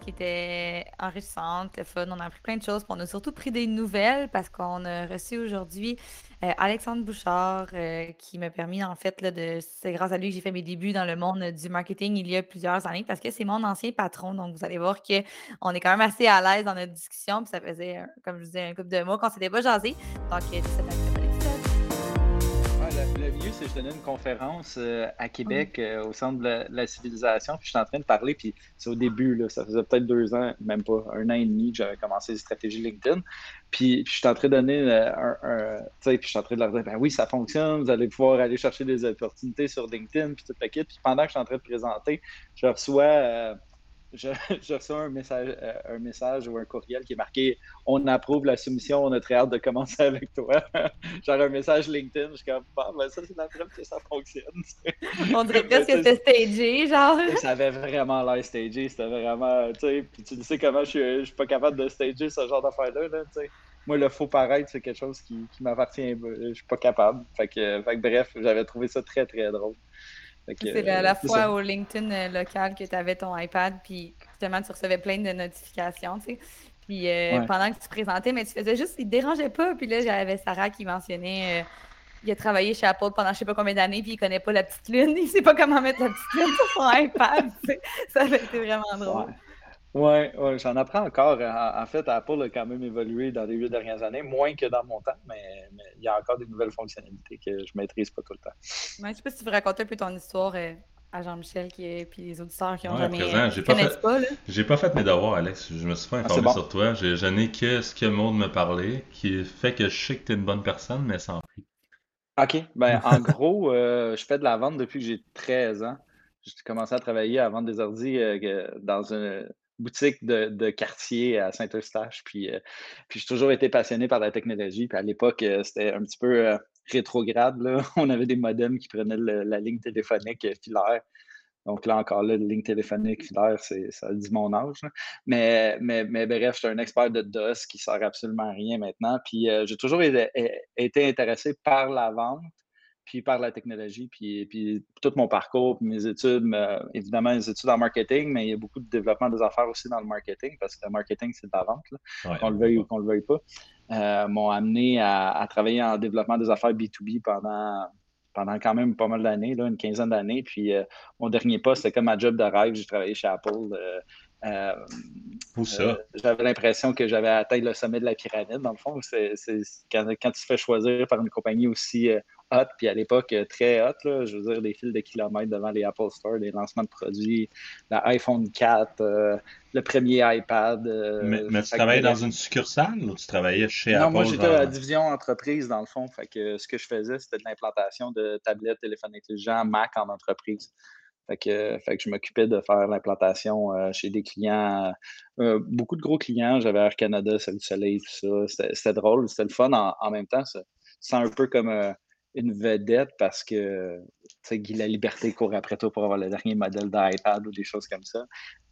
Qui était enrichissante, fun. On a appris plein de choses. on a surtout pris des nouvelles parce qu'on a reçu aujourd'hui euh, Alexandre Bouchard euh, qui m'a permis, en fait, là, de. C'est grâce à lui que j'ai fait mes débuts dans le monde du marketing il y a plusieurs années parce que c'est mon ancien patron. Donc, vous allez voir qu'on est quand même assez à l'aise dans notre discussion. Puis ça faisait, comme je disais, un couple de mois qu'on s'était pas jasé. Donc, euh, c'est je donnais une conférence euh, à Québec euh, au centre de la, civilisation. Puis je suis en train de parler, puis c'est au début, là, ça faisait peut-être deux ans, même pas un an et demi que j'avais commencé les stratégies LinkedIn. Puis, je suis en train de donner euh, un. tu sais, puis je suis en train de leur dire ben oui, ça fonctionne, vous allez pouvoir aller chercher des opportunités sur LinkedIn, puis tout le paquet. Puis pendant que je suis en train de présenter, je reçois je, reçois un message, euh, un message ou un courriel qui est marqué On approuve la soumission, on a très hâte de commencer avec toi. Genre un message LinkedIn, je suis comme Bon, ben ça, c'est la preuve que ça fonctionne. on dirait presque que c'était stagé, genre. Ça avait vraiment l'air stagé, c'était vraiment, tu sais, puis tu sais comment je suis, je suis pas capable de stager ce genre d'affaires-là, là, tu sais. Moi, le faux paraître, c'est quelque chose qui, qui m'appartient, je suis pas capable. Fait que, fait que bref, j'avais trouvé ça très, très drôle. C'est à la fois au LinkedIn euh, local que tu avais ton iPad, puis justement, tu recevais plein de notifications, tu sais. Puis euh, pendant que tu présentais, mais tu faisais juste, il te dérangeait pas. Puis là, j'avais Sarah qui mentionnait, euh, il a travaillé chez Apple pendant je sais pas combien d'années, puis il connaît pas la petite lune, il sait pas comment mettre la petite lune sur son iPad. Ça avait été vraiment drôle. Oui, ouais, j'en apprends encore. En, fait, Apple a quand même évolué dans les huit dernières années, moins que dans mon temps, mais, il y a encore des nouvelles fonctionnalités que je ne maîtrise pas tout le temps. Ouais, je ne sais pas si tu veux raconter un peu ton histoire euh, à Jean-Michel et puis les auditeurs qui ont ouais, jamais présent, j'ai pas, fait, j'ai pas fait mes devoirs, Alex. Je me suis pas ah, informé sur toi. Je n'ai que ce que Maud me parlait, qui fait que je sais que tu es une bonne personne, mais sans prix. OK. Ben, en gros, euh, je fais de la vente depuis que j'ai 13 ans. J'ai commencé à travailler à vendre des ordi euh, dans un boutique de, quartier à Saint-Eustache. Puis, euh, puis j'ai toujours été passionné par la technologie. Puis à l'époque, euh, c'était un petit peu euh, rétrograde. On avait des modems qui prenaient la ligne téléphonique filaire. Donc là encore, là, la ligne téléphonique filaire, ça dit mon âge. Mais, bref, je suis un expert de DOS qui sert absolument à rien maintenant. Puis j'ai toujours été, intéressé par la vente puis par la technologie, puis, puis tout mon parcours, mes études, évidemment, les études en marketing, mais il y a beaucoup de développement des affaires aussi dans le marketing, parce que le marketing, c'est de la vente, qu'on le veuille ou qu'on le veuille pas, euh, m'ont amené à, travailler en développement des affaires B2B pendant, pendant quand même pas mal d'années, une quinzaine d'années. Puis euh, mon dernier poste, c'était comme ma job de rêve, j'ai travaillé chez Apple. Euh, Où ça? j'avais l'impression que j'avais atteint le sommet de la pyramide, dans le fond. C'est, quand, quand, tu te fais choisir par une compagnie aussi hot, puis à l'époque euh, très hot, là, je veux dire, des fils de kilomètres devant les Apple Store, des lancements de produits, l'iPhone 4, euh, le premier iPad. Euh, mais, tu travaillais dans une succursale ou tu travaillais chez Apple? Non, moi j'étais à la division entreprise dans le fond. Fait que ce que je faisais, c'était de l'implantation de tablettes, téléphones intelligents, Mac en entreprise. Fait que, fait que je m'occupais de faire l'implantation chez des clients, beaucoup de gros clients. J'avais Air Canada, Salut Soleil, tout ça. C'était drôle, c'était le fun en, même temps. C'est un peu comme une vedette parce que Guy La Liberté court après toi pour avoir le dernier modèle d'iPad ou des choses comme ça.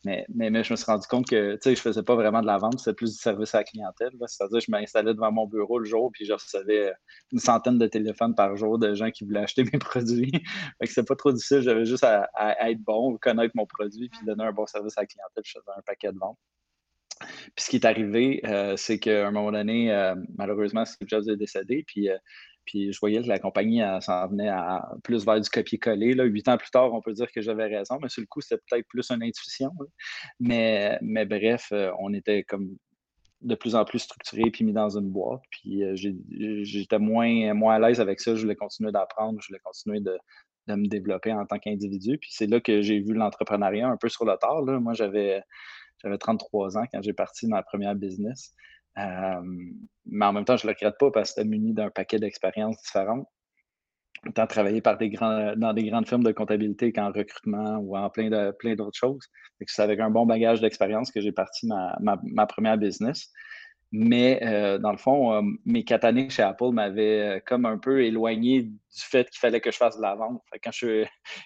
Mais, mais, je me suis rendu compte que je ne faisais pas vraiment de la vente, c'était plus du service à la clientèle. C'est-à-dire je m'installais devant mon bureau le jour puis je recevais une centaine de téléphones par jour de gens qui voulaient acheter mes produits. fait que pas trop difficile, j'avais juste à, être bon, connaître mon produit puis donner un bon service à la clientèle. Je faisais un paquet de ventes. Puis ce qui est arrivé, euh, c'est qu'à un moment donné, euh, malheureusement, Steve Jobs est décédé. Puis euh, puis je voyais que la compagnie s'en venait à plus vers du copier-coller. Huit ans plus tard, on peut dire que j'avais raison, mais sur le coup, c'était peut-être plus une intuition. Mais, bref, euh, on était comme de plus en plus structuré puis mis dans une boîte. Puis euh, j'étais moins, moins à l'aise avec ça. Je voulais continuer d'apprendre, je voulais continuer de, me développer en tant qu'individu. Puis c'est là que j'ai vu l'entrepreneuriat un peu sur le tard. Moi, j'avais, j'avais 33 ans quand j'ai parti dans la première business. Euh, mais en même temps, je ne le regrette pas parce que c'était muni d'un paquet d'expériences différentes. Autant travailler dans des grandes firmes de comptabilité qu'en recrutement ou en plein d'autres choses. C'est avec un bon bagage d'expérience que j'ai parti ma, ma, première business. Mais euh, dans le fond, euh, mes quatre chez Apple m'avaient euh, comme un peu éloigné du fait qu'il fallait que je fasse de la vente. quand, je,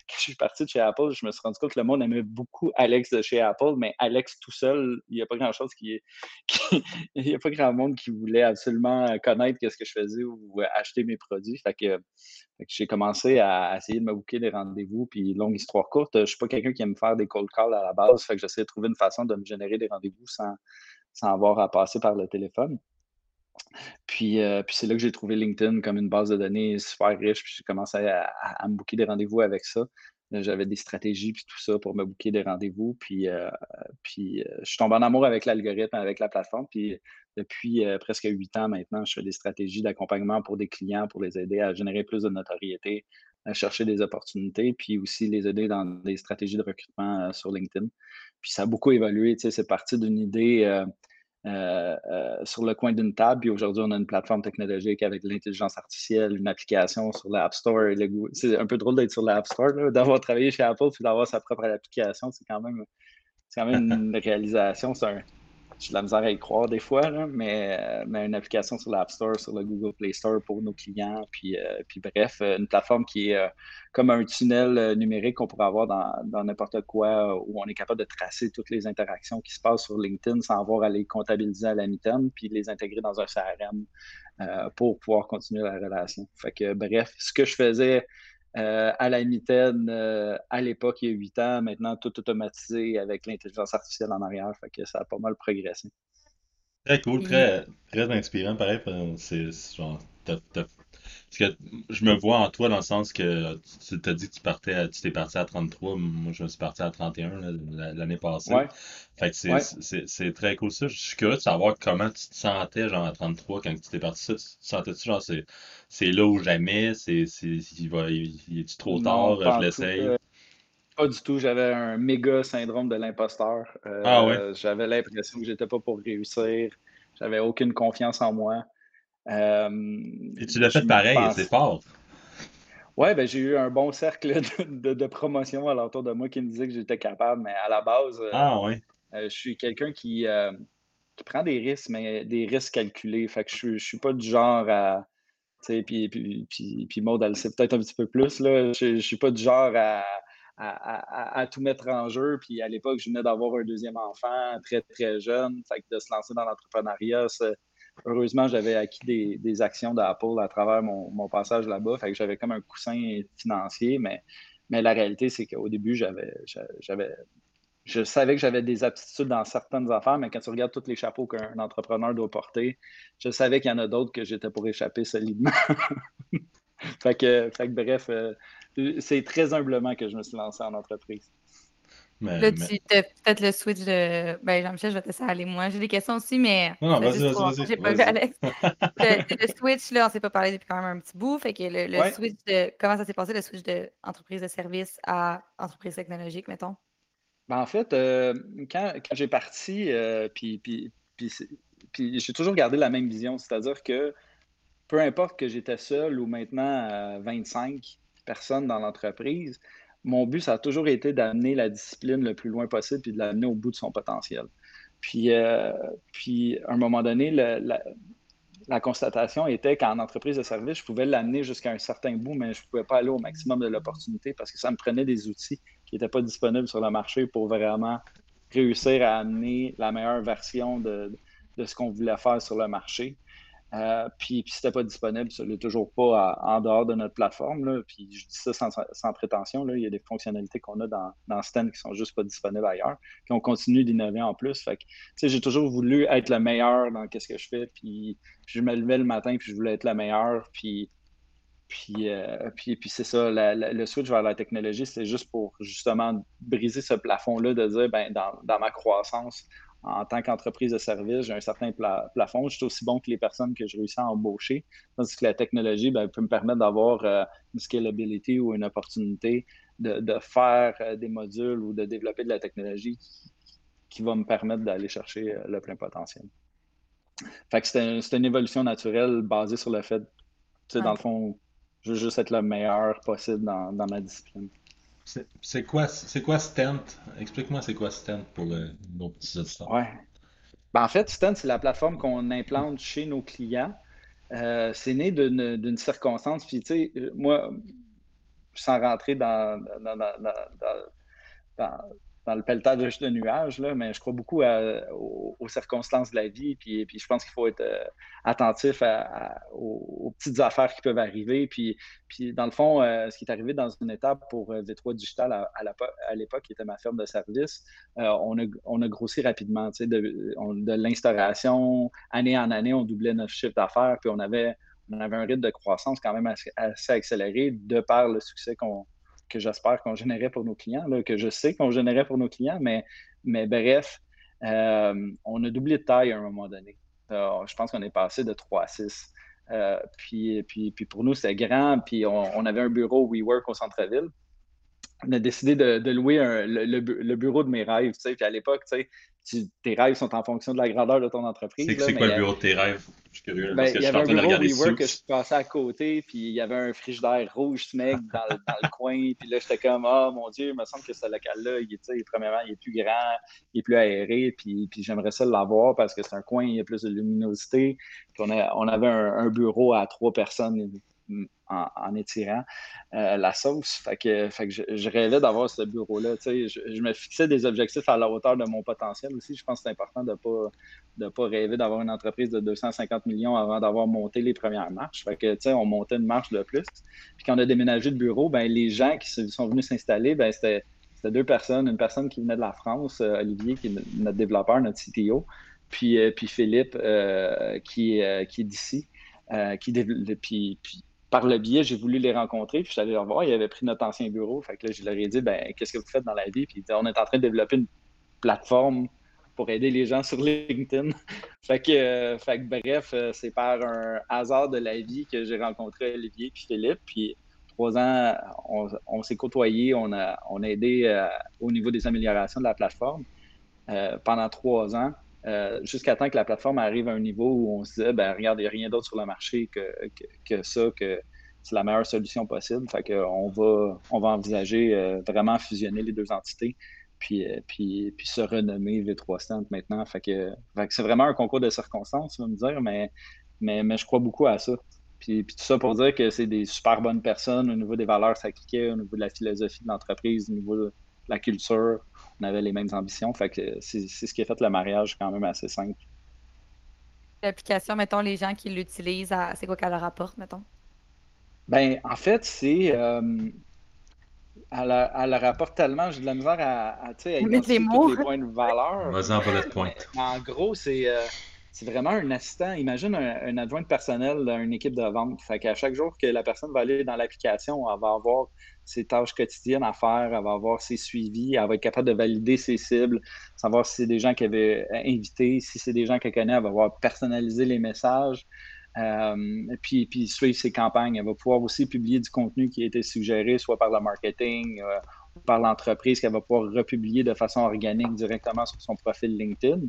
suis parti de chez Apple, je me suis rendu compte que le monde aimait beaucoup Alex de chez Apple, mais Alex tout seul, il n'y a pas grand-chose qui, il n'y a pas grand monde qui voulait absolument connaître ce que je faisais ou acheter mes produits. J'ai commencé à essayer de me booker des rendez-vous. Puis, longue histoire courte, je suis pas quelqu'un qui aime faire des cold calls à la base. Fait que j'essaie de trouver une façon de me générer des rendez-vous sans sans avoir à passer par le téléphone. Puis, euh, puis c'est là que j'ai trouvé LinkedIn comme une base de données super riche. Puis j'ai commencé à, me booker des rendez-vous avec ça. J'avais des stratégies puis tout ça pour me booker des rendez-vous. Puis, euh, puis euh, je suis tombé en amour avec l'algorithme, avec la plateforme. Puis depuis presque huit ans maintenant, je fais des stratégies d'accompagnement pour des clients pour les aider à générer plus de notoriété, chercher des opportunités, puis aussi les aider dans des stratégies de recrutement sur LinkedIn. Puis ça a beaucoup évolué. C'est parti d'une idée euh, euh, euh, sur le coin d'une table. Puis aujourd'hui, on a une plateforme technologique avec l'intelligence artificielle, une application sur l'App Store. C'est un peu drôle d'être sur l'App Store, d'avoir travaillé chez Apple puis d'avoir sa propre application. C'est quand même, quand même une réalisation. C'est un, j'ai de la misère à y croire des fois, mais, euh, mais, une application sur l'App Store, sur le Google Play Store pour nos clients. Puis, euh, bref, euh, une plateforme qui est comme un tunnel numérique qu'on pourrait avoir dans n'importe quoi, où on est capable de tracer toutes les interactions qui se passent sur LinkedIn sans avoir à les comptabiliser à la mitaine, puis les intégrer dans un CRM pour pouvoir continuer la relation. Fait que bref, ce que je faisais euh, à la mitaine euh, à l'époque, il y a huit ans, maintenant tout automatisé avec l'intelligence artificielle en arrière. Fait que ça a pas mal progressé. Très cool, très, très inspirant, pareil. C'est genre, parce que je me vois en toi dans le sens que tu t'as dit que tu partais, tu t'es parti à 33, moi je me suis parti à 31 l'année passée. Fait que c'est très cool ça. Je suis curieux de savoir comment tu te sentais genre à 33 quand tu t'es parti. Sentais-tu genre c'est là ou jamais, c'est il va il, est trop tard, je l'essaye. Euh, pas du tout, j'avais un méga syndrome de l'imposteur. Euh, ah J'avais l'impression que j'étais pas pour réussir. J'avais aucune confiance en moi. Euh, Et tu l'as fait pareil, c'est fort. Oui, ben, j'ai eu un bon cercle de, de, promotion à l'entour de moi qui me disait que j'étais capable, mais à la base, euh, ah, euh, je suis quelqu'un qui, qui, prend des risques, mais des risques calculés. Fait que je ne suis pas du genre à. Puis, puis, puis, puis Maud, elle sait peut-être un petit peu plus. Là. Je ne suis pas du genre à, à, à, tout mettre en jeu. Puis à l'époque, je venais d'avoir un deuxième enfant très, très jeune. Fait que de se lancer dans l'entrepreneuriat, heureusement, j'avais acquis des, actions d'Apple à travers mon, passage là-bas. Fait que j'avais comme un coussin financier, mais, mais la réalité, c'est qu'au début, j'avais, j'avais, je savais que j'avais des aptitudes dans certaines affaires, mais quand tu regardes tous les chapeaux qu'un entrepreneur doit porter, je savais qu'il y en a d'autres que j'étais pour échapper solidement. fait, que, fait que bref, euh, c'est très humblement que je me suis lancé en entreprise là, tu as peut-être le switch de. Ben, Jean-Michel, je vais te laisser aller. Moi, j'ai des questions aussi, mais. Non, non, vas-y, vas-y. J'ai pas vu Alex. le, switch, là, on ne s'est pas parlé depuis quand même un petit bout. Fait que le, switch de. Comment ça s'est passé, le switch de entreprise de service à entreprise technologique, mettons? Ben, en fait, euh, quand, quand j'ai parti, euh, puis, puis, puis, puis j'ai toujours gardé la même vision, c'est-à-dire que peu importe que j'étais seul ou maintenant 25 euh, personnes dans l'entreprise, mon but, ça a toujours été d'amener la discipline le plus loin possible puis de l'amener au bout de son potentiel. Puis, euh, puis à un moment donné, la, constatation était qu'en entreprise de service, je pouvais l'amener jusqu'à un certain bout, mais je ne pouvais pas aller au maximum de l'opportunité parce que ça me prenait des outils qui n'étaient pas disponibles sur le marché pour vraiment réussir à amener la meilleure version de, de ce qu'on voulait faire sur le marché. Euh, puis, puis c'était pas disponible, ça l'est toujours pas en dehors de notre plateforme. Puis je dis ça sans, prétention. Il y a des fonctionnalités qu'on a dans, dans Sten qui sont juste pas disponibles ailleurs. Puis on continue d'innover en plus. Fait que, j'ai toujours voulu être le meilleur dans ce que je fais. Puis, je me levais le matin puis je voulais être le meilleur. Puis, euh, puis, puis c'est ça, le switch vers la technologie, c'est juste pour justement briser ce plafond-là de dire, ben, dans ma croissance, en tant qu'entreprise de service, j'ai un certain plafond. Je suis aussi bon que les personnes que je réussis à embaucher. Tandis que la technologie ben, peut me permettre d'avoir euh, une scalability ou une opportunité de, faire euh, des modules ou de développer de la technologie qui, va me permettre d'aller chercher euh, le plein potentiel. Fait que c'est une évolution naturelle basée sur le fait, tu sais, dans le fond, je veux juste être le meilleur possible dans ma discipline. C'est quoi, quoi Stent? Explique-moi c'est quoi Stent pour nos petits auditeurs. Ouais. Ben, en fait, Stun, c'est la plateforme qu'on implante chez nos clients. Euh, c'est né d'une circonstance. Puis, tu sais, moi, sans rentrer dans, dans, dans le pelletage de nuages, là, mais je crois beaucoup aux, circonstances de la vie. Puis, puis je pense qu'il faut être euh, attentif aux, petites affaires qui peuvent arriver. Puis, puis dans le fond, euh, ce qui est arrivé dans une étape pour euh, V3 Digital à, l'époque, qui était ma ferme de service, on, a, on a grossi rapidement. De, de l'instauration, année en année, on doublait notre chiffre d'affaires. Puis on avait, on avait un rythme de croissance quand même assez, assez accéléré de par le succès qu'on que j'espère qu'on générait pour nos clients, que je sais qu'on générait pour nos clients, mais, mais bref, euh, on a doublé de taille à un moment donné. Euh, je pense qu'on est passé de 3 à 6. Euh, puis, puis, puis, pour nous, c'était grand. Puis on, avait un bureau WeWork au centre-ville. On a décidé de, louer le, bureau de mes rêves. Puis à l'époque, tu tes rêves sont en fonction de la grandeur de ton entreprise. C'est quoi le bureau de tes rêves? Je suis curieux. Ben, il y avait un bureau WeWork que je passais à côté, puis il y avait un frigidaire rouge, mec, dans, dans le coin. Puis là, j'étais comme, oh mon Dieu, il me semble que ce local-là, il, est, premièrement, il est plus grand, il est plus aéré, puis, puis j'aimerais ça l'avoir parce que c'est un coin, il y a plus de luminosité. Puis on, a, on avait un, bureau à trois personnes en, étirant euh, la sauce. Fait que, je, rêvais d'avoir ce bureau-là. Je, me fixais des objectifs à la hauteur de mon potentiel aussi. Je pense que c'est important de ne pas, pas rêver d'avoir une entreprise de 250 millions avant d'avoir monté les premières marches. Fait que, on montait une marche de plus. Puis quand on a déménagé de bureau, ben, les gens qui sont venus s'installer, ben, c'était deux personnes. Une personne qui venait de la France, euh, Olivier, qui est notre développeur, notre CTO, puis, euh, puis Philippe, qui, qui est d'ici. qui, puis, par le biais, j'ai voulu les rencontrer, puis je suis allé leur voir, ils avaient pris notre ancien bureau. Fait que là, je leur ai dit, ben, qu'est-ce que vous faites dans la vie? Puis on est en train de développer une plateforme pour aider les gens sur LinkedIn. fait, que, euh, fait que, bref, euh, c'est par un hasard de la vie que j'ai rencontré Olivier puis Philippe. Puis trois ans, on, s'est côtoyés, on a, on a aidé euh, au niveau des améliorations de la plateforme pendant trois ans. Jusqu'à temps que la plateforme arrive à un niveau où on se disait, ben, regarde, il n'y a rien d'autre sur le marché que, que, ça, que c'est la meilleure solution possible. Fait va, on va envisager vraiment fusionner les deux entités puis, euh, puis, puis se renommer V3 Stant maintenant. Fait que, c'est vraiment un concours de circonstances, tu vas me dire, mais, mais, mais je crois beaucoup à ça. Puis, puis, tout ça pour dire que c'est des super bonnes personnes au niveau des valeurs s'appliquaient, au niveau de la philosophie de l'entreprise, au niveau de la culture. On avait les mêmes ambitions. Fait que c'est ce qui a fait le mariage quand même assez simple. L'application, mettons, les gens qui l'utilisent, c'est quoi qu'elle leur apporte, mettons? Ben, en fait, c'est. Euh, elle, rapporte tellement, j'ai de la misère à, à, à identifier tous les points de valeur. Vas-y en bullet point. En gros, c'est euh, vraiment un assistant. Imagine un, adjoint personnel d'une équipe de vente. Fait chaque jour que la personne va aller dans l'application, elle va avoir ses tâches quotidiennes à faire, elle va avoir ses suivis, elle va être capable de valider ses cibles, savoir si c'est des gens qu'elle veut inviter, si c'est des gens qu'elle connaît, elle va pouvoir personnaliser les messages. Euh, puis, suivre ses campagnes. Elle va pouvoir aussi publier du contenu qui a été suggéré, soit par le marketing euh, par l'entreprise, qu'elle va pouvoir republier de façon organique directement sur son profil LinkedIn.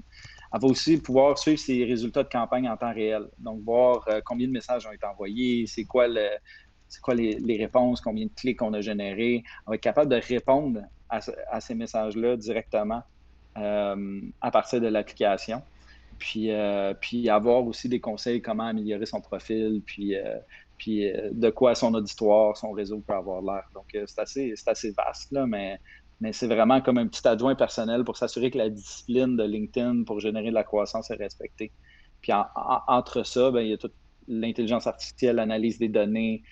Elle va aussi pouvoir suivre ses résultats de campagne en temps réel. Donc, voir euh, combien de messages ont été envoyés, c'est quoi, le, quoi les, réponses, combien de clics on a générés. Elle va être capable de répondre à, ces messages-là directement à partir de l'application puis, euh, puis avoir aussi des conseils comment améliorer son profil, puis, euh, euh, de quoi son auditoire, son réseau peut avoir l'air. Donc, c'est assez, assez vaste, là, mais, mais c'est vraiment comme un petit adjoint personnel pour s'assurer que la discipline de LinkedIn pour générer de la croissance est respectée. Puis entre ça, ben, il y a toute l'intelligence artificielle, l'analyse des données,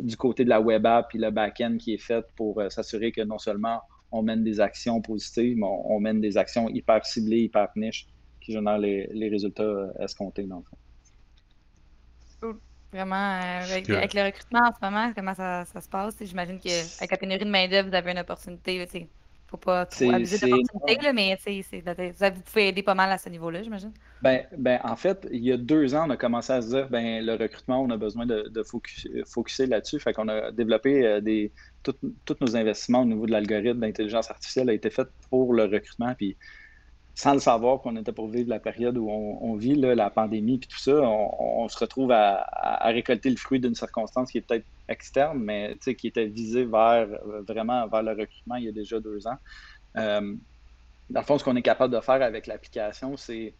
du côté de la web app, puis le back-end qui est fait pour s'assurer que non seulement on mène des actions positives, mais on, mène des actions hyper ciblées, hyper niches qui génèrent les, résultats euh, escomptés dans le fond. Vraiment, euh, avec, le recrutement en ce moment, comment ça, se passe? J'imagine qu'avec la pénurie de main-d'œuvre, vous avez une opportunité. Il ne faut pas trop abuser d'opportunité, mais vous pouvez aider pas mal à ce niveau-là, j'imagine. Ben, ben, en fait, il y a deux ans, on a commencé à se dire ben, le recrutement, on a besoin de, de focuser là-dessus. Fait qu'on a développé euh, des, tous nos investissements au niveau de l'algorithme d'intelligence artificielle a été fait pour le recrutement. Puis sans le savoir qu'on était pour vivre la période où on, vit, la pandémie, puis tout ça, on, se retrouve à, récolter le fruit d'une circonstance qui est peut-être externe, mais qui était visée vers vraiment vers le recrutement il y a déjà deux ans. Euh, dans le fond, ce qu'on est capable de faire avec l'application, c'est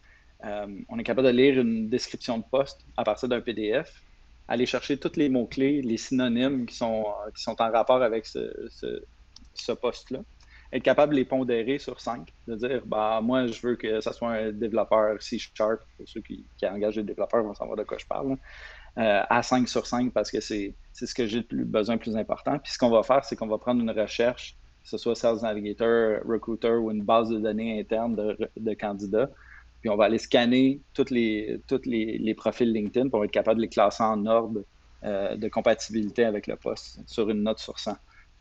euh, on est capable de lire une description de poste à partir d'un PDF, aller chercher tous les mots-clés, les synonymes qui sont, en rapport avec ce, ce, poste-là, être capable de les pondérer sur cinq, de dire bah, moi, je veux que ça soit un développeur C-Sharp, pour ceux qui, qui, engagent des développeurs vont savoir de quoi je parle, euh, à 5 sur 5 parce que c'est ce que j'ai le besoin plus important. Puis ce qu'on va faire, c'est qu'on va prendre une recherche, que ce soit Sales Navigator, Recruiter ou une base de données interne de, candidats, puis on va aller scanner tous les, toutes les, profils LinkedIn pour être capable de les classer en ordre euh, de compatibilité avec le poste sur une note sur 100.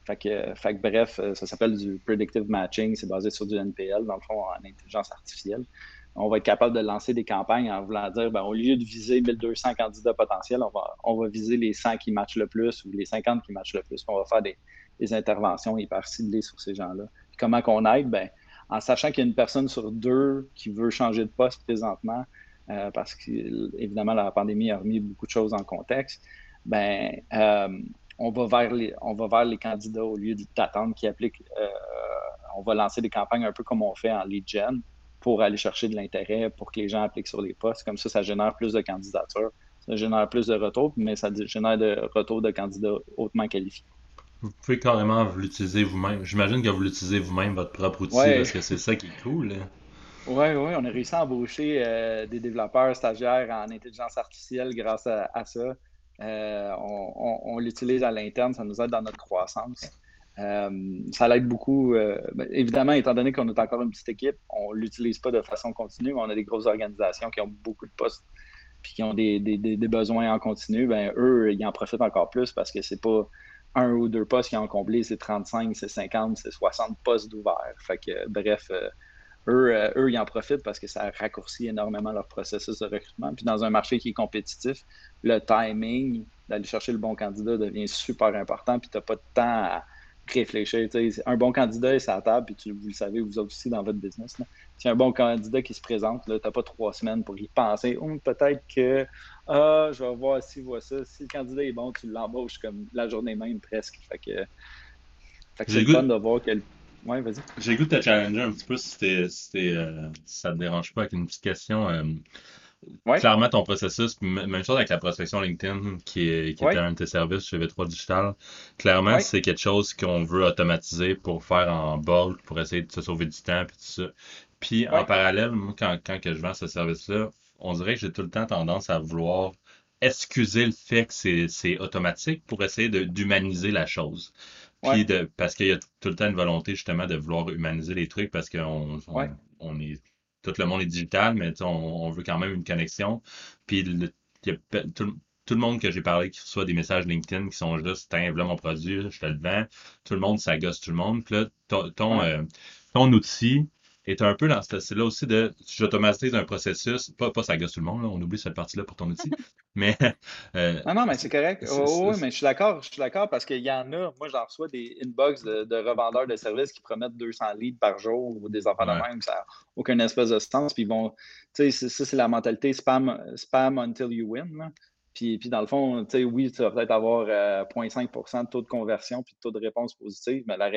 Fait que, bref, euh, ça s'appelle du predictive matching, c'est basé sur du NPL, dans le fond, en intelligence artificielle. On va être capable de lancer des campagnes en voulant dire, ben, au lieu de viser 1200 candidats potentiels, on va, on va viser les 100 qui matchent le plus ou les 50 qui matchent le plus. On va faire des, interventions hyper ciblées sur ces gens-là. Comment qu'on aide? Ben, en sachant qu'il y a une personne sur deux qui veut changer de poste présentement, euh, parce qu'évidemment, la pandémie a remis beaucoup de choses en contexte, ben, euh, on, va vers les, on va vers les candidats au lieu d'attendre qui appliquent. Euh, on va lancer des campagnes un peu comme on fait en lead gen pour aller chercher de l'intérêt, pour que les gens appliquent sur les postes. Comme ça, ça génère plus de candidatures, ça génère plus de retours, mais ça génère de retours de candidats hautement qualifiés. Vous pouvez carrément l'utiliser vous-même. J'imagine que vous l'utilisez vous-même, votre propre outil, parce que c'est ça qui est cool. Oui, oui, on a réussi à embaucher euh, des développeurs stagiaires en intelligence artificielle grâce à, ça. Euh, on, l'utilise à l'interne, ça nous aide dans notre croissance. Euh, ça l'aide beaucoup. Ben, évidemment, étant donné qu'on est encore une petite équipe, on ne l'utilise pas de façon continue. On a des grosses organisations qui ont beaucoup de postes puis qui ont des, besoins en continu. Ben, eux, ils en profitent encore plus parce que c'est pas un ou deux postes qui ont comblé, c'est 35, c'est 50, c'est 60 postes d'ouvert. Fait que, bref, euh, euh, eux, ils en profitent parce que ça raccourcit énormément leur processus de recrutement. Puis dans un marché qui est compétitif, le timing d'aller chercher le bon candidat devient super important. Puis tu n'as pas de temps à réfléchir. Un bon candidat est la table, puis tu, vous le savez, vous aussi dans votre business. C'est un bon candidat qui se présente, tu n'as pas trois semaines pour y penser. Ou peut-être que ah, je vais voir si voit ça. Si le candidat est bon, tu l'embauches comme la journée même presque. Fait que, fait que c'est le fun de voir quel. Ouais, vas-y. J'ai goût de te challenger un petit peu si, c'était, si, euh, ça te dérange pas avec une petite question. Euh, clairement, ton processus, même chose avec la prospection LinkedIn qui, est, qui était un de tes services chez V3 Digital. Clairement, c'est quelque chose qu'on veut automatiser pour faire en bulk, pour essayer de se sauver du temps et tout ça. Puis en parallèle, moi, quand, quand que je vends ce service-là, on dirait que j'ai tout le temps tendance à vouloir excuser le fait que c'est automatique pour essayer d'humaniser la chose. Puis de, parce qu'il y a tout le temps une volonté justement de vouloir humaniser les trucs parce qu'on on, est tout le monde est digital, mais on, veut quand même une connexion. Puis tout, le monde que j'ai parlé qui reçoit des messages LinkedIn qui sont juste tiens, voilà mon produit, je te le vends. Tout le monde, ça gosse tout le monde. Puis là, ton, euh, ton outil, est un peu dans ce là aussi de j'automatise un processus, pas, pas ça gosse tout le monde, on oublie cette partie-là pour ton outil, mais... Euh, non, non, mais c'est correct. oui, mais je suis d'accord, je suis d'accord parce qu'il y en a, moi j'en reçois des inbox de, revendeurs de services qui promettent 200 leads par jour ou des enfants de même, ça n'a aucun espèce de sens, puis bon, tu sais, ça c'est la mentalité spam, spam until you win, puis, puis, dans le fond, tu sais, oui, tu vas peut-être avoir 0,5% euh, de taux de conversion puis de taux de réponse positive, mais la,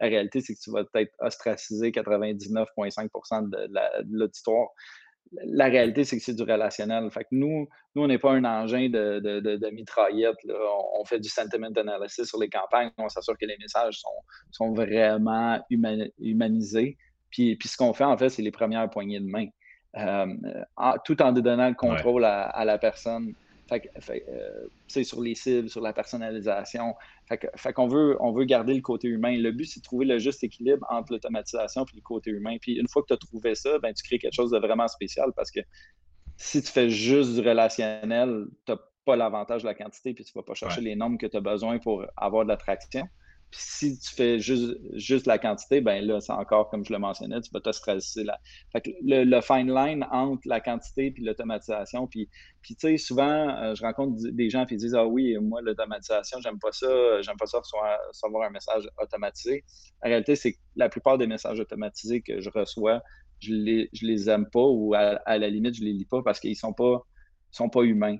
réalité, c'est que tu vas peut-être ostraciser 99,5% de l'auditoire. La, réalité, c'est que c'est du relationnel. Fait que nous, nous on n'est pas un engin de, de, mitraillette. On, fait du sentiment analysis sur les campagnes. On s'assure que les messages sont, sont vraiment humanisés. Puis, puis ce qu'on fait, en fait, c'est les premières poignées de main. Euh, tout en donnant le contrôle à, la personne. Fait, euh, sur les cibles, sur la personnalisation. Fait, qu'on veut, on veut garder le côté humain. Le but, c'est de trouver le juste équilibre entre l'automatisation et le côté humain. Puis une fois que tu as trouvé ça, ben, tu crées quelque chose de vraiment spécial parce que si tu fais juste du relationnel, tu n'as pas l'avantage de la quantité puis tu ne vas pas chercher les nombres que tu as besoin pour avoir de l'attraction si tu fais juste, juste la quantité, ben là, c'est encore, comme je le mentionnais, tu vas te stresser. Fait que le, fine line entre la quantité et l'automatisation. Puis, puis tu sais, souvent, euh, je rencontre des gens qui disent Ah oui, moi, l'automatisation, j'aime pas ça, j'aime pas ça recevoir, un message automatisé. La réalité, c'est que la plupart des messages automatisés que je reçois, je les, je les aime pas ou à, la limite, je les lis pas parce qu'ils sont pas, sont pas humains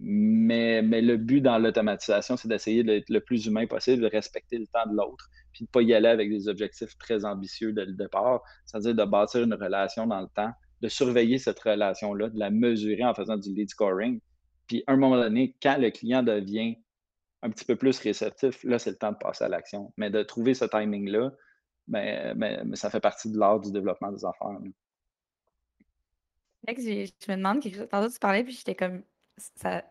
Mais, mais le but dans l'automatisation, c'est d'essayer d'être le plus humain possible, de respecter le temps de l'autre, puis de ne pas y aller avec des objectifs très ambitieux dès le départ, c'est-à-dire de bâtir une relation dans le temps, de surveiller cette relation-là, de la mesurer en faisant du lead scoring. Puis à un moment donné, quand le client devient un petit peu plus réceptif, là, c'est le temps de passer à l'action. Mais de trouver ce timing-là, ben, ben, ça fait partie de l'art du développement des affaires. Je me demande. Tantôt, tu parlais, puis j'étais comme. Ça,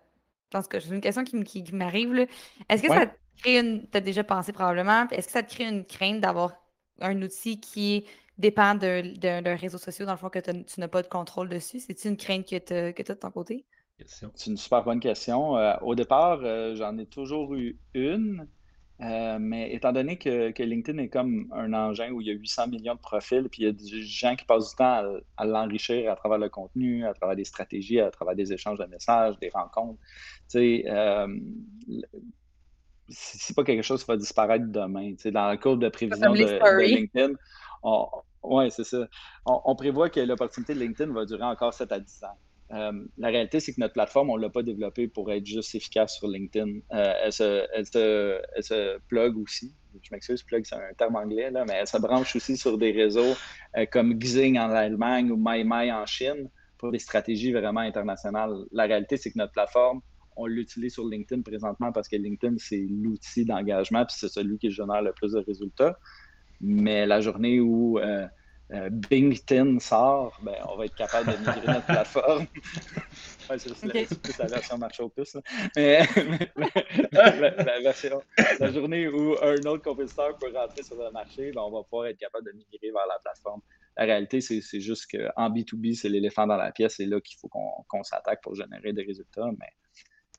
pense que c'est une question qui, m'arrive. Est-ce que ça te crée une. Tu as déjà pensé probablement. Est-ce que ça te crée une crainte d'avoir un outil qui dépend d'un réseau social, dans le fond, que tu n'as pas de contrôle dessus? C'est une crainte que tu as, de ton côté? C'est une super bonne question. Euh, au départ, euh, j'en ai toujours eu une. Euh, mais étant donné que, LinkedIn est comme un engin où il y a 800 millions de profils, puis il y a des gens qui passent du temps à, l'enrichir à travers le contenu, à travers des stratégies, à travers des échanges de messages, des rencontres, tu sais, euh, c'est pas quelque chose qui va disparaître demain. Tu sais, dans la courbe de prévision de, LinkedIn, ouais, c'est ça. On, on, prévoit que l'opportunité de LinkedIn va durer encore 7 à 10 ans. Euh, la réalité, c'est que notre plateforme, on ne l'a pas développée pour être juste efficace sur LinkedIn. Euh, elle, se, plug aussi. Je m'excuse, plug, c'est un terme anglais, là, mais elle se branche aussi sur des réseaux euh, comme Xing en Allemagne ou MyMy en Chine pour des stratégies vraiment internationales. La réalité, c'est que notre plateforme, on l'utilise sur LinkedIn présentement parce que LinkedIn, c'est l'outil d'engagement, puis c'est celui qui génère le plus de résultats. Mais la journée où euh, Bington sort, ben, on va être capable de migrer notre plateforme. ouais, c'est plus la version marché au plus. Mais, la, version, la journée où un autre compétiteur peut rentrer sur le marché, ben, on va pouvoir être capable de migrer vers la plateforme. La réalité, c'est juste qu'en B2B, c'est l'éléphant dans la pièce. C'est là qu'il faut qu'on s'attaque pour générer des résultats. Mais,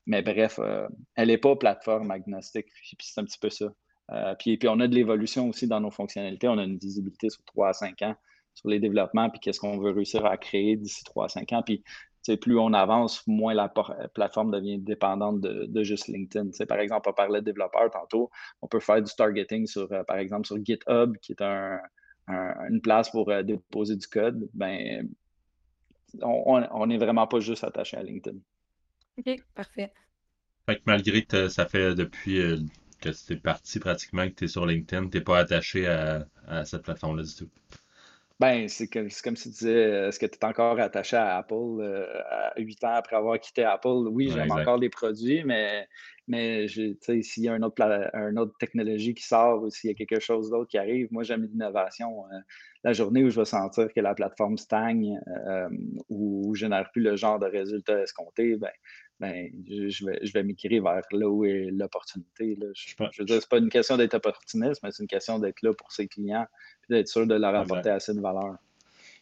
mais bref, euh, elle n'est pas plateforme agnostique. Puis c'est un petit peu ça. Euh, puis, puis, on a de l'évolution aussi dans nos fonctionnalités. On a une visibilité sur 3 à 5 ans sur les développements, puis qu'est-ce qu'on veut réussir à créer d'ici 3 à 5 ans. Puis plus on avance, moins la plateforme devient dépendante de, juste LinkedIn. par exemple, on parlait de développeurs tantôt. On peut faire du targeting sur, euh, par exemple, sur GitHub, qui est une place pour euh, déposer du code. Ben, on n'est vraiment pas juste attaché à LinkedIn. OK, parfait. malgré que ça fait depuis que c'est parti pratiquement que tu es sur LinkedIn, tu n'es pas attaché à, cette plateforme-là du tout? Ben, c'est comme, si tu disais, est-ce que tu es encore attaché à Apple euh, à 8 ans après avoir quitté Apple? Oui, j'aime encore les produits, mais, mais s'il y a une autre, autre technologie qui sort ou s'il y a quelque chose d'autre qui arrive, moi, j'aime l'innovation. Euh, la journée où je vais sentir que la plateforme stagne euh, ou, je génère plus le genre de résultats escomptés, ben, ben, je, vais, je vais m'écrire vers là où est l'opportunité. Je, je, veux dire, c'est pas une question d'être opportuniste, mais c'est une question d'être là pour ses clients et d'être sûr de leur apporter assez de valeur.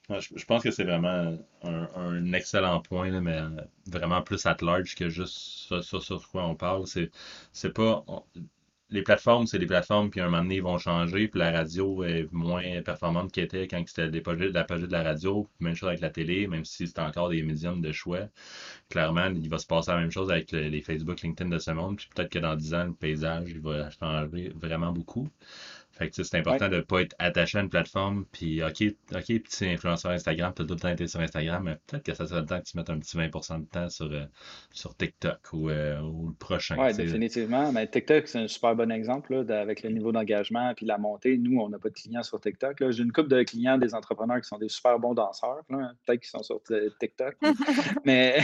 je, pense que c'est vraiment un, excellent point, mais euh, vraiment plus at large que juste sur, sur, quoi on parle. C'est pas les plateformes, c'est des plateformes, puis un moment donné, ils vont changer, puis la radio est moins performante qu'elle était quand c'était la page de la radio. Même chose avec la télé, même si c'est encore des médiums de choix. Clairement, il va se passer la même chose avec les Facebook, LinkedIn de ce monde, puis peut-être que dans 10 ans, le paysage, il va changer vraiment beaucoup. Fait que c'est important de ne pas être attaché à une plateforme. Puis, OK, OK, es influenceur Instagram, tu as tout le temps été sur Instagram, mais peut-être que ça serait le temps que tu mettes un petit 20% de temps sur, euh, sur TikTok ou, euh, ou, le prochain. Oui, définitivement. Mais TikTok, c'est un super bon exemple là, avec le niveau d'engagement puis la montée. Nous, on n'a pas de clients sur TikTok. J'ai une couple de clients, des entrepreneurs qui sont des super bons danseurs. Peut-être qu'ils sont sur TikTok, mais,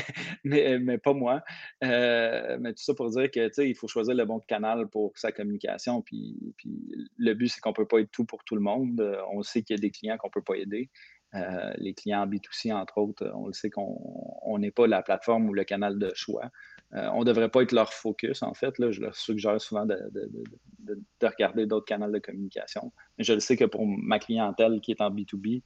mais, mais, pas moi. Euh, mais tout ça pour dire que il faut choisir le bon canal pour sa communication. Puis, puis le but c'est qu'on ne peut pas être tout pour tout le monde. Euh, on sait qu'il y a des clients qu'on ne peut pas aider. Euh, les clients B2C, entre autres, on le sait qu'on n'est pas la plateforme ou le canal de choix. Euh, on ne devrait pas être leur focus, en fait. Là. Je leur suggère souvent de, regarder d'autres canaux de communication. Mais je le sais que pour ma clientèle qui est en B2B,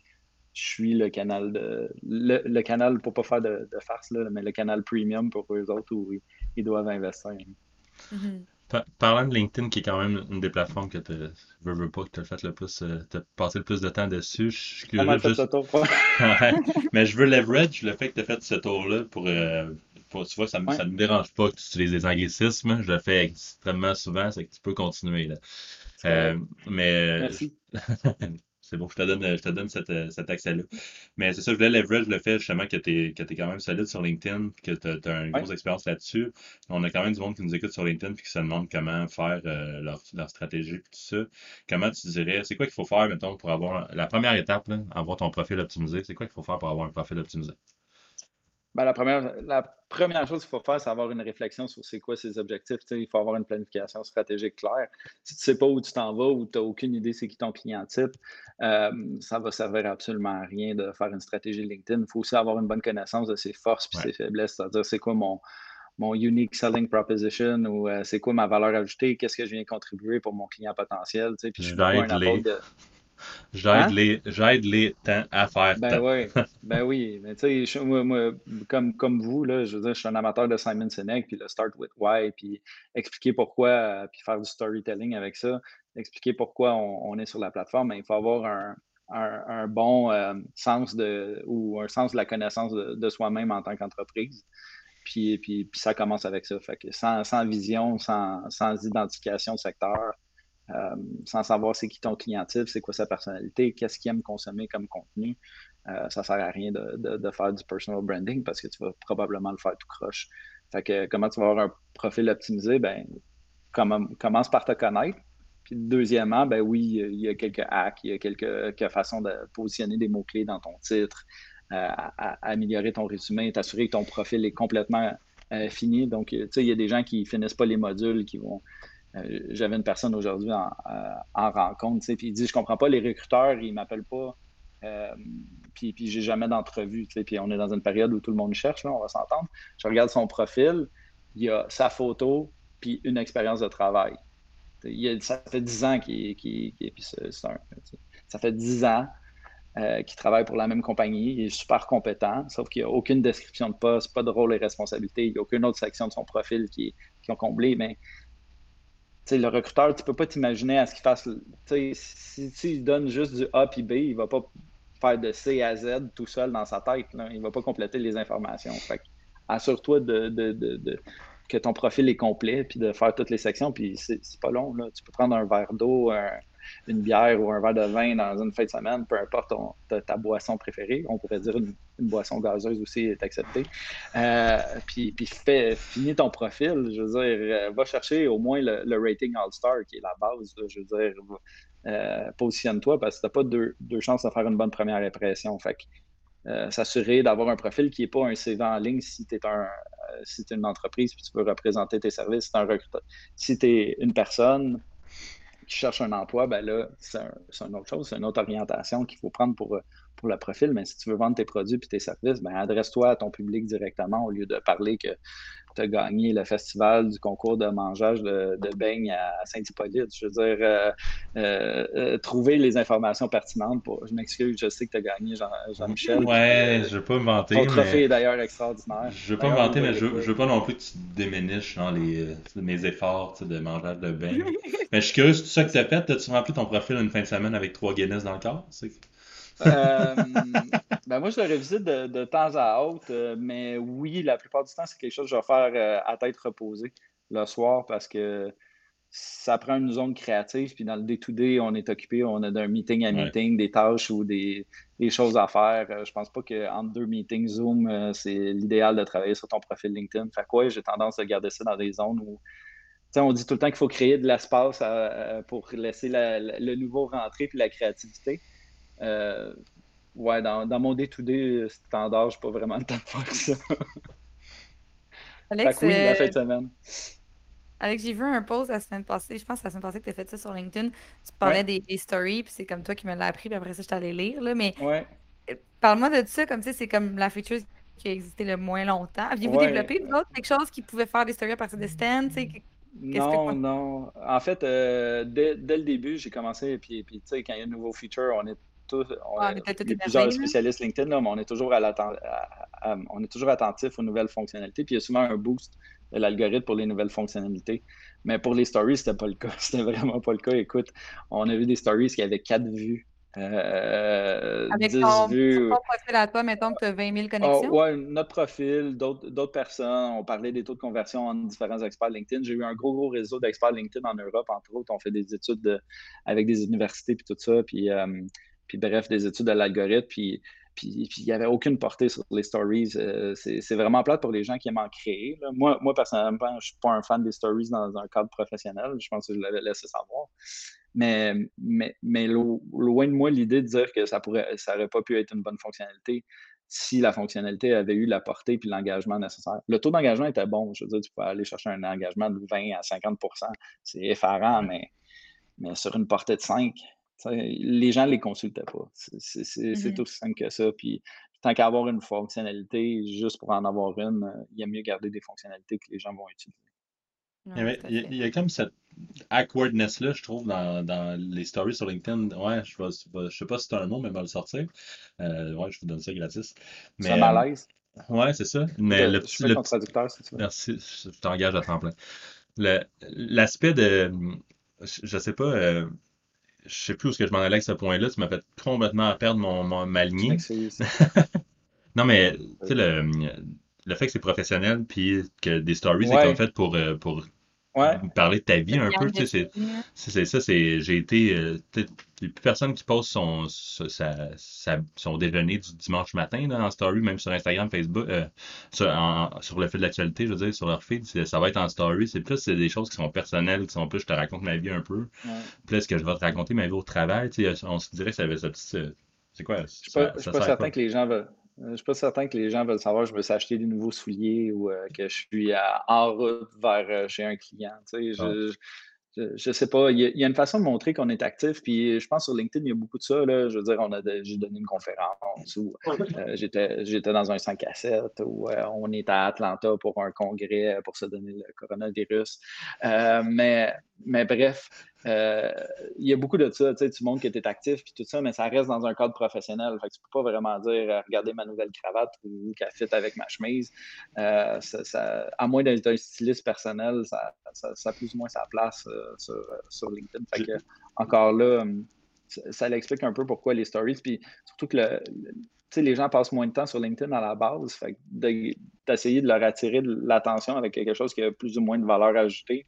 je suis le canal de le, canal pour pas faire de, farce, mais le canal premium pour eux autres où ils, doivent investir. Mm-hmm. Parlant de LinkedIn, qui est quand même une des plateformes que tu veux, veux pas que tu as fait le plus, euh, passé le plus de temps dessus, je suis curieux. Juste... Mais je veux leverage le fait que tu as fait ce tour-là pour, euh, tu vois, ça ne me dérange pas que tu utilises des anglicismes. Je le fais extrêmement souvent, c'est que tu peux continuer. Là. Euh, mais Merci. c'est bon, je te donne, je te donne cet, cet accès-là. Mais c'est ça, je voulais leverage le fait justement que tu es, que es quand même solide sur LinkedIn, que tu as, une grosse expérience là-dessus. On a quand même du monde qui nous écoute sur LinkedIn et qui se demande comment faire euh, leur, leur, stratégie et tout ça. Comment tu dirais, c'est quoi qu'il faut faire, mettons, pour avoir la première étape, là, avoir ton profil optimisé, c'est quoi qu'il faut faire pour avoir un profil optimisé? Ben, la, première, la première chose qu'il faut faire, c'est avoir une réflexion sur c'est quoi ses objectifs. il faut avoir une planification stratégique claire. Si tu ne sais pas où tu t'en vas ou tu n'as aucune idée c'est qui ton client type, euh, ça va servir absolument à rien de faire une stratégie LinkedIn. Il faut aussi avoir une bonne connaissance de ses forces et ses faiblesses, c'est-à-dire c'est quoi mon, mon unique selling proposition ou euh, c'est quoi ma valeur ajoutée, qu'est-ce que je viens contribuer pour mon client potentiel. Puis je un de... J'aide les, les temps à faire ben Oui, ben oui. Mais tu sais, moi, comme, comme vous, là, je veux dire, je suis un amateur de Simon Sinek, puis le Start with Why, puis expliquer pourquoi, puis faire du storytelling avec ça, expliquer pourquoi on, est sur la plateforme. Mais il faut avoir un, un, bon euh, sens de, ou un sens de la connaissance de, soi-même en tant qu'entreprise. Puis, puis, puis, ça commence avec ça. Fait que sans, sans vision, sans, sans identification de secteur, euh, sans savoir c'est qui ton client c'est quoi sa personnalité, qu'est-ce qu'il aime consommer comme contenu. Euh, ça sert à rien de, faire du personal branding parce que tu vas probablement le faire tout croche. Fait que comment tu vas avoir un profil optimisé? Ben, commence par te connaître. Puis deuxièmement, ben oui, il y a quelques hacks, il y a quelques, façons de positionner des mots-clés dans ton titre, euh, améliorer ton résumé, t'assurer que ton profil est complètement fini. Donc, tu sais, il y a des gens qui finissent pas les modules, qui vont euh, j'avais une personne aujourd'hui en, euh, rencontre, puis il dit Je comprends pas, les recruteurs, ils m'appellent pas. Euh, puis, puis j'ai jamais d'entrevue. Puis on est dans une période où tout le monde cherche, là, on va s'entendre. Je regarde son profil, il y a sa photo, puis une expérience de travail. ça fait 10 ans qu'il ça fait 10 ans qu'il travaille pour la même compagnie. Il est super compétent, sauf qu'il n'y a aucune description de poste, pas de rôle et responsabilité. Il n'y a aucune autre section de son profil qui, qui ont comblé. Mais le recruteur, tu peux pas t'imaginer à ce qu'il fasse. Si tu donne juste du A puis B, il va pas faire de C à Z tout seul dans sa tête. Là. Il va pas compléter les informations. assure-toi de, que ton profil est complet puis de faire toutes les sections. Puis c'est pas long. Là. Tu peux prendre un verre d'eau, une bière ou un verre de vin dans une fin de semaine, peu importe ta, boisson préférée. On pourrait dire une, boisson gazeuse aussi est acceptée. Euh, puis, puis finis ton profil. Je veux dire, euh, va chercher au moins le, rating All-Star qui est la base. je veux dire, euh, positionne-toi parce que tu n'as pas deux, chances de faire une bonne première impression. Fait s'assurer d'avoir un profil qui n'est pas un CV en ligne si tu es, un, si es une entreprise et tu veux représenter tes services, si tu es un. Si es une personne, qui cherche un emploi, ben là, c'est une autre chose, c'est une autre orientation qu'il faut prendre pour, pour le profil. Mais si tu veux vendre tes produits et tes services, ben adresse-toi à ton public directement au lieu de parler que tu as gagné le festival du concours de mangeage de, de beignes à Saint-Hippolyte. Je veux dire, euh, euh, euh, trouver les informations pertinentes. Pour, je m'excuse, je sais que tu as gagné Jean-Michel. ouais, je ne veux pas me vanter. Ton trophée est d'ailleurs extraordinaire. Je ne veux pas me vanter, mais je ne veux pas non plus que tu déméniches dans les, mes efforts de mangeage de beignes. mais je suis curieux, c'est tout ça que tu as fait? As-tu rempli ton profil une fin de semaine avec trois Guinness dans le corps? Euh, ben moi, je le revisite de, temps à autre, euh, mais oui, la plupart du temps, c'est quelque chose que je vais faire euh, à tête reposée le soir parce que ça prend une zone créative. Puis dans le day-to-day, on est occupé, on a d'un meeting à meeting, des tâches ou des, choses à faire. je pense pas qu'entre deux meetings Zoom, c'est l'idéal de travailler sur ton profil LinkedIn. Fait quoi, j'ai tendance à garder ça dans des zones où on dit tout le temps qu'il faut créer de l'espace pour laisser le nouveau rentrer puis la créativité. Euh, ouais, dans, dans, mon day-to-day standard, je n'ai pas vraiment le temps de faire ça. Alex, oui, la fin de euh, semaine. Alex, j'ai vu un post la semaine passée, je pense que la semaine passée que tu as fait ça sur LinkedIn. Tu parlais des, stories, puis c'est comme toi qui me l'as appris, puis après ça, je t'allais lire. Là, mais ouais. Euh, parle-moi de ça, comme ça, c'est comme la feature qui a existé le moins longtemps. Aviez-vous développé quelque chose qui pouvait faire des stories à partir de stands? Non, non. En fait, dès, dès, le début, j'ai commencé, puis, puis tu sais, quand il y a un nouveau feature, on est tous, on, ah, plusieurs spécialistes LinkedIn, mais on est, toujours à on est toujours attentif aux nouvelles fonctionnalités. Puis il y a souvent un boost de l'algorithme pour les nouvelles fonctionnalités. Mais pour les stories, c'était pas le cas. C'était vraiment pas le cas. Écoute, on a vu des stories qui avaient quatre vues. Euh, Avec 10 ton, vues. profil à toi, mettons que tu as 20 000 connexions. Oh, oui, notre profil, d'autres personnes. On parlait des taux de conversion en différents experts LinkedIn. J'ai eu un gros, gros réseau d'experts LinkedIn en Europe, entre autres. On fait des études avec des universités puis tout ça. Puis euh, puis bref, des études de l'algorithme, puis puis il n'y avait aucune portée sur les stories. Euh, c'est vraiment plate pour les gens qui aiment en créer. Moi, moi, personnellement, je ne suis pas un fan des stories dans un cadre professionnel. Je pense que je l'avais laissé savoir. Mais, mais, mais loin de moi l'idée de dire que ça pourrait, ça n'aurait pas pu être une bonne fonctionnalité si la fonctionnalité avait eu la portée et l'engagement nécessaire. Le taux d'engagement était bon. Je veux dire, tu pouvais aller chercher un engagement de 20 à 50% C'est effarant, mais, mais sur une portée de 5, les gens ne les consultaient pas. C'est mmh aussi simple que ça. Puis tant qu'à avoir une fonctionnalité, juste pour en avoir une, euh, il y a mieux garder des fonctionnalités que les gens vont utiliser. il, y a, comme cette awkwardness-là, je trouve, dans, les stories sur LinkedIn. Ouais, je ne sais pas si c'est un mot, mais va le sortir. Euh, ouais, je vous donne ça gratis. C'est un malaise. Euh, ouais, c'est ça. Mais le, je le, traducteur, c'est ça. Merci, je t'engage à temps plein. L'aspect de. Je sais pas je sais plus où est-ce que je m'en allais avec ce point-là. Tu m'as fait complètement perdre mon, ma lignée. non, mais tu sais, le, le, fait que c'est professionnel, puis que des stories, c'est comme fait pour, euh, parler de ta vie un peu. Tu sais, c'est ça, c'est j'ai été. Euh, il n'y a plus personne qui poste son, sa, son déjeuner du dimanche matin dans en story, même sur Instagram, Facebook, euh, sur, le fil de l'actualité, je veux dire, sur leur feed, ça va être en story. C'est plus des choses qui sont personnelles, qui sont plus je te raconte ma vie un peu. Plus que je vais te raconter ma vie au travail. On se dirait que ça avait ça petit. C'est quoi? Je suis pas, suis pas certain que les gens veulent. Je suis pas certain que les gens veulent savoir que je veux s'acheter des nouveaux souliers ou euh, que je suis en route vers euh, chez un client. Tu sais, je, ah je, ne sais pas, il y, a, une façon de montrer qu'on est actif, puis je pense sur LinkedIn, il y a beaucoup de ça. Là. Je veux dire, on a j'ai donné une conférence ou euh, j'étais, dans un 5 à 7 ou euh, on est à Atlanta pour un congrès pour se donner le coronavirus. Euh, mais, mais bref, il y a beaucoup de ça. Tu montres que tu es actif puis tout ça, mais ça reste dans un cadre professionnel. Fait que tu peux pas vraiment dire regardez ma nouvelle cravate ou qu'elle fit avec ma chemise. Ça, à moins d'être un styliste personnel, ça, ça, a plus ou moins sa place sur, LinkedIn. Fait que, encore là, ça, l'explique un peu pourquoi les stories. Puis surtout que le, les gens passent moins de temps sur LinkedIn à la base. Fait d'essayer de leur attirer l'attention avec quelque chose qui a plus ou moins de valeur ajoutée,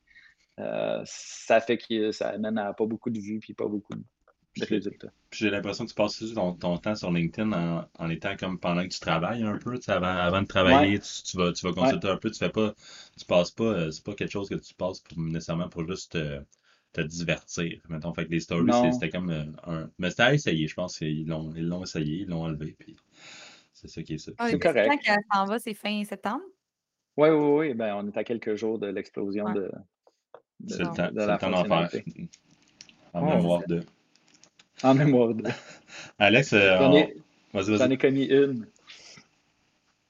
euh, ça fait que ça amène à pas beaucoup de vues puis pas beaucoup de, résultats. J'ai l'impression que tu passes ton, ton, temps sur LinkedIn en, étant comme pendant que tu travailles un peu. Avant, avant de travailler, tu, vas, tu vas consulter un peu. Tu fais pas, tu passes pas, euh, c'est pas quelque chose que tu passes nécessairement pour juste te, divertir. Mettons, fait que les stories, c'était comme euh, un. Mais c'était à essayer, je pense qu'ils l'ont, ils l'ont essayé, ils l'ont enlevé. Puis c'est ça qui est ça. c'est correct. Quand ça en va, c'est fin septembre? Oui, oui, oui. Ben, on est à quelques jours de l'explosion de, c'est le temps, d'en faire. En mémoire de. En mémoire de. Alex, euh, j'en ai, commis une.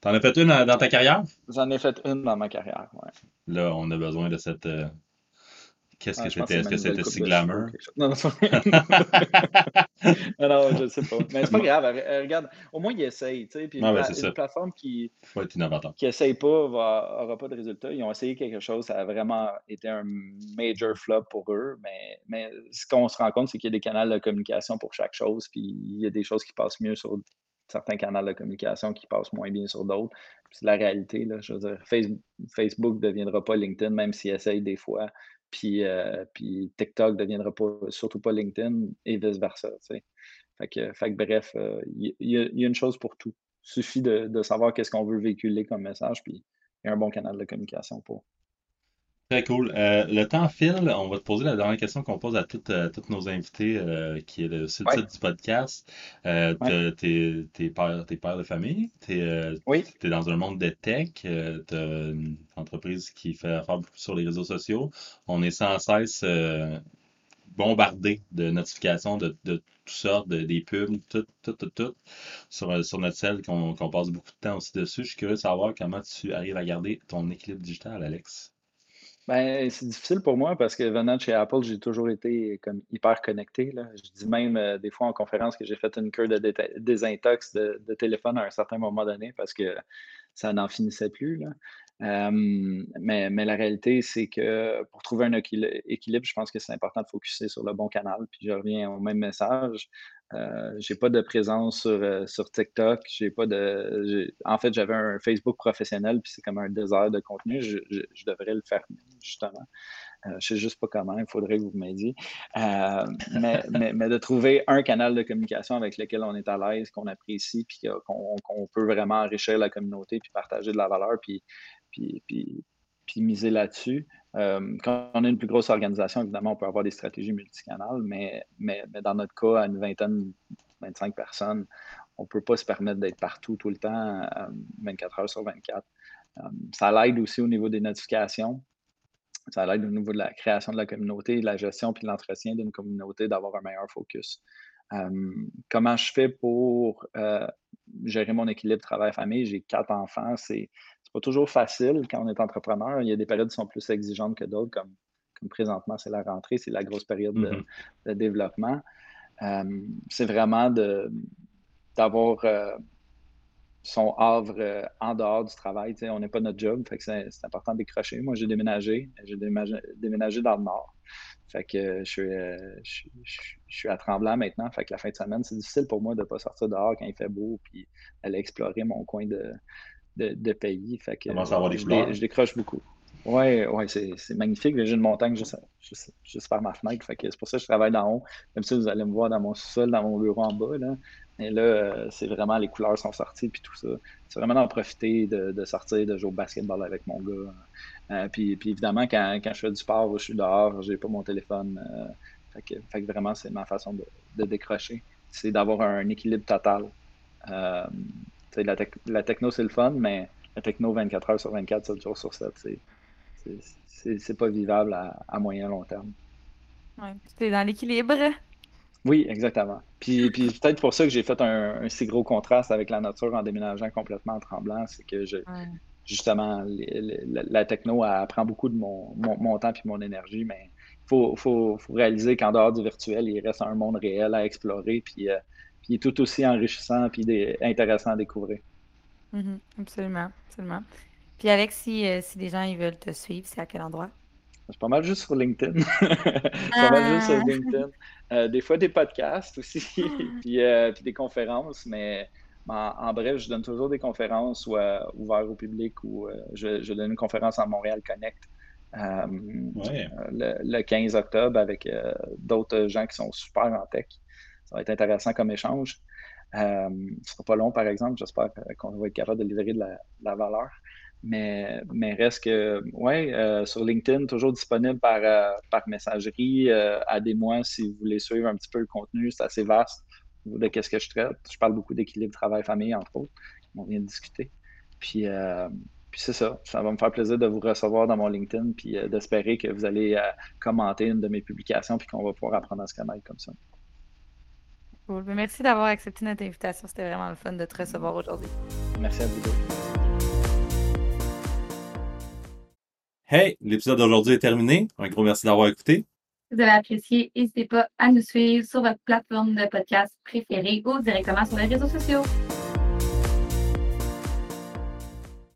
T'en as fait une dans ta carrière? J'en ai fait une dans ma carrière, ouais. Là, on a besoin de cette, euh, Qu'est-ce que c'était? Est-ce que c'était si glamour? Non, non, non, non, je ne sais pas. Mais c'est pas grave. Regarde, au moins, ils essayent. Tu sais, puis une, plateforme qui qui essaye pas n'aura pas de résultat. Ils ont essayé quelque chose. Ça a vraiment été un major flop pour eux. Mais, mais ce qu'on se rend compte, c'est qu'il y a des canaux de communication pour chaque chose. Puis il y a des choses qui passent mieux sur certains canaux de communication qui passent moins bien sur d'autres. C'est la réalité. Là. Je veux dire, Facebook ne deviendra pas LinkedIn, même s'ils essayent des fois. Puis, euh, puis TikTok ne deviendra pas, surtout pas LinkedIn et vice-versa. Fait que, fait que, bref, euh, il y, a une chose pour tout. Il suffit de, de savoir qu'est-ce qu'on veut véhiculer comme message, puis il y a un bon canal de communication pour. Très cool. Euh, le temps file. On va te poser la dernière question qu'on pose à toutes, toutes nos invités, qui est le, titre du podcast. Euh, T'es es père, père, de famille. Tu es, oui. es, dans un monde de tech. tu as une entreprise qui fait affaire beaucoup sur les réseaux sociaux. On est sans cesse bombardé de notifications de, de toutes sortes, de, des pubs, tout, tout, tout, tout, sur, sur notre cell qu'on passe beaucoup de temps aussi dessus. Je suis curieux de savoir comment tu arrives à garder ton équilibre digital, Alex. Ben, c'est difficile pour moi parce que venant de chez Apple, j'ai toujours été comme hyper connecté. Je dis même euh, des fois en conférence que j'ai fait une cure de désintox de, téléphone à un certain moment donné parce que ça n'en finissait plus. Mais, mais, la réalité, c'est que pour trouver un équilibre, je pense que c'est important de focuser sur le bon canal. Puis je reviens au même message. Euh, j'ai pas de présence sur, euh, sur TikTok. J'ai pas de. En fait, j'avais un Facebook professionnel, puis c'est comme un désert de contenu. Je, devrais le faire, justement. Euh, je sais juste pas comment, il faudrait que vous m'aidiez. mais, mais, de trouver un canal de communication avec lequel on est à l'aise, qu'on apprécie, puis qu'on peut vraiment enrichir la communauté, puis partager de la valeur, puis, puis, puis miser là-dessus. Euh, quand on a une plus grosse organisation, évidemment, on peut avoir des stratégies multicanales, mais, mais, dans notre cas, à une vingtaine, 25 personnes, on ne peut pas se permettre d'être partout tout le temps, 24 euh, heures sur 24. Euh, ça l'aide aussi au niveau des notifications. Ça l'aide au niveau de la création de la communauté, de la gestion puis de l'entretien d'une communauté, d'avoir un meilleur focus. comment je fais pour gérer mon équilibre travail-famille? J'ai quatre enfants. C'est c'est pas toujours facile quand on est entrepreneur. Il y a des périodes qui sont plus exigeantes que d'autres, comme, présentement, c'est la rentrée, c'est la grosse période de, mm-hmm. développement. Euh, c'est vraiment d'avoir euh, son havre euh, en dehors du travail. on n'est pas notre job, fait que c'est, important de décrocher. Moi, j'ai déménagé. J'ai déménagé, dans le nord. Fait que je suis, à Tremblant maintenant. Fait que la fin de semaine, c'est difficile pour moi de ne pas sortir dehors quand il fait beau puis aller explorer mon coin de, de, pays. Fait que, je, décroche beaucoup. Oui, ouais, c'est magnifique. J'ai une montagne juste, juste, par ma fenêtre. c'est pour ça que je travaille dans haut. Même si vous allez me voir dans mon sous-sol, dans mon bureau en bas. Là. Mais là, euh, c'est vraiment les couleurs sont sorties puis tout ça. C'est vraiment d'en profiter, de, sortir, de jouer au basketball avec mon gars. Euh, puis, évidemment, quand, je fais du sport, je suis dehors, j'ai pas mon téléphone. Euh, fait, que, vraiment, c'est ma façon de, décrocher. C'est d'avoir un équilibre total la, la, techno, c'est le fun, mais la techno 24 heures sur 24, 7 jours sur 7, c'est pas vivable à, moyen long terme. Oui, c'est dans l'équilibre. Oui, exactement. Puis, puis peut-être pour ça que j'ai fait un, si gros contraste avec la nature en déménageant complètement en tremblant, c'est que je, justement, la, techno elle prend beaucoup de mon, mon, temps et mon énergie, mais il faut, faut, faut, réaliser qu'en dehors du virtuel, il reste un monde réel à explorer. Puis, euh, il est tout aussi enrichissant et intéressant à découvrir. Mm-hmm. absolument, absolument. Puis Alex, si, euh, si des gens ils veulent te suivre, c'est à quel endroit? C'est pas mal juste sur LinkedIn. c'est pas mal juste sur ah! LinkedIn. Euh, des fois des podcasts aussi, euh, puis, des conférences, mais en, bref, je donne toujours des conférences ouvertes au public ou je, donne une conférence en Montréal Connect le, le, 15 octobre avec d'autres gens qui sont super en tech. Ça va être intéressant comme échange. Euh, ce sera pas long, par exemple. J'espère qu'on va être capable de livrer de la, valeur. Mais, reste que, ouais, euh, sur LinkedIn, toujours disponible par, euh, messagerie. des mois, si vous voulez suivre un petit peu le contenu, c'est assez vaste de qu'est-ce que je traite. Je parle beaucoup d'équilibre travail-famille, entre autres. On vient de discuter. Puis, puis c'est ça. Ça va me faire plaisir de vous recevoir dans mon LinkedIn, puis d'espérer que vous allez commenter une de mes publications, puis qu'on va pouvoir apprendre à se connaître comme ça. Ben, merci d'avoir accepté notre invitation. C'était vraiment le fun de te recevoir aujourd'hui. Merci à vous. Hey, l'épisode d'aujourd'hui est terminé. Un gros merci d'avoir écouté. Si vous avez apprécié, n'hésitez pas à nous suivre sur votre plateforme de podcast préférée ou directement sur les réseaux sociaux.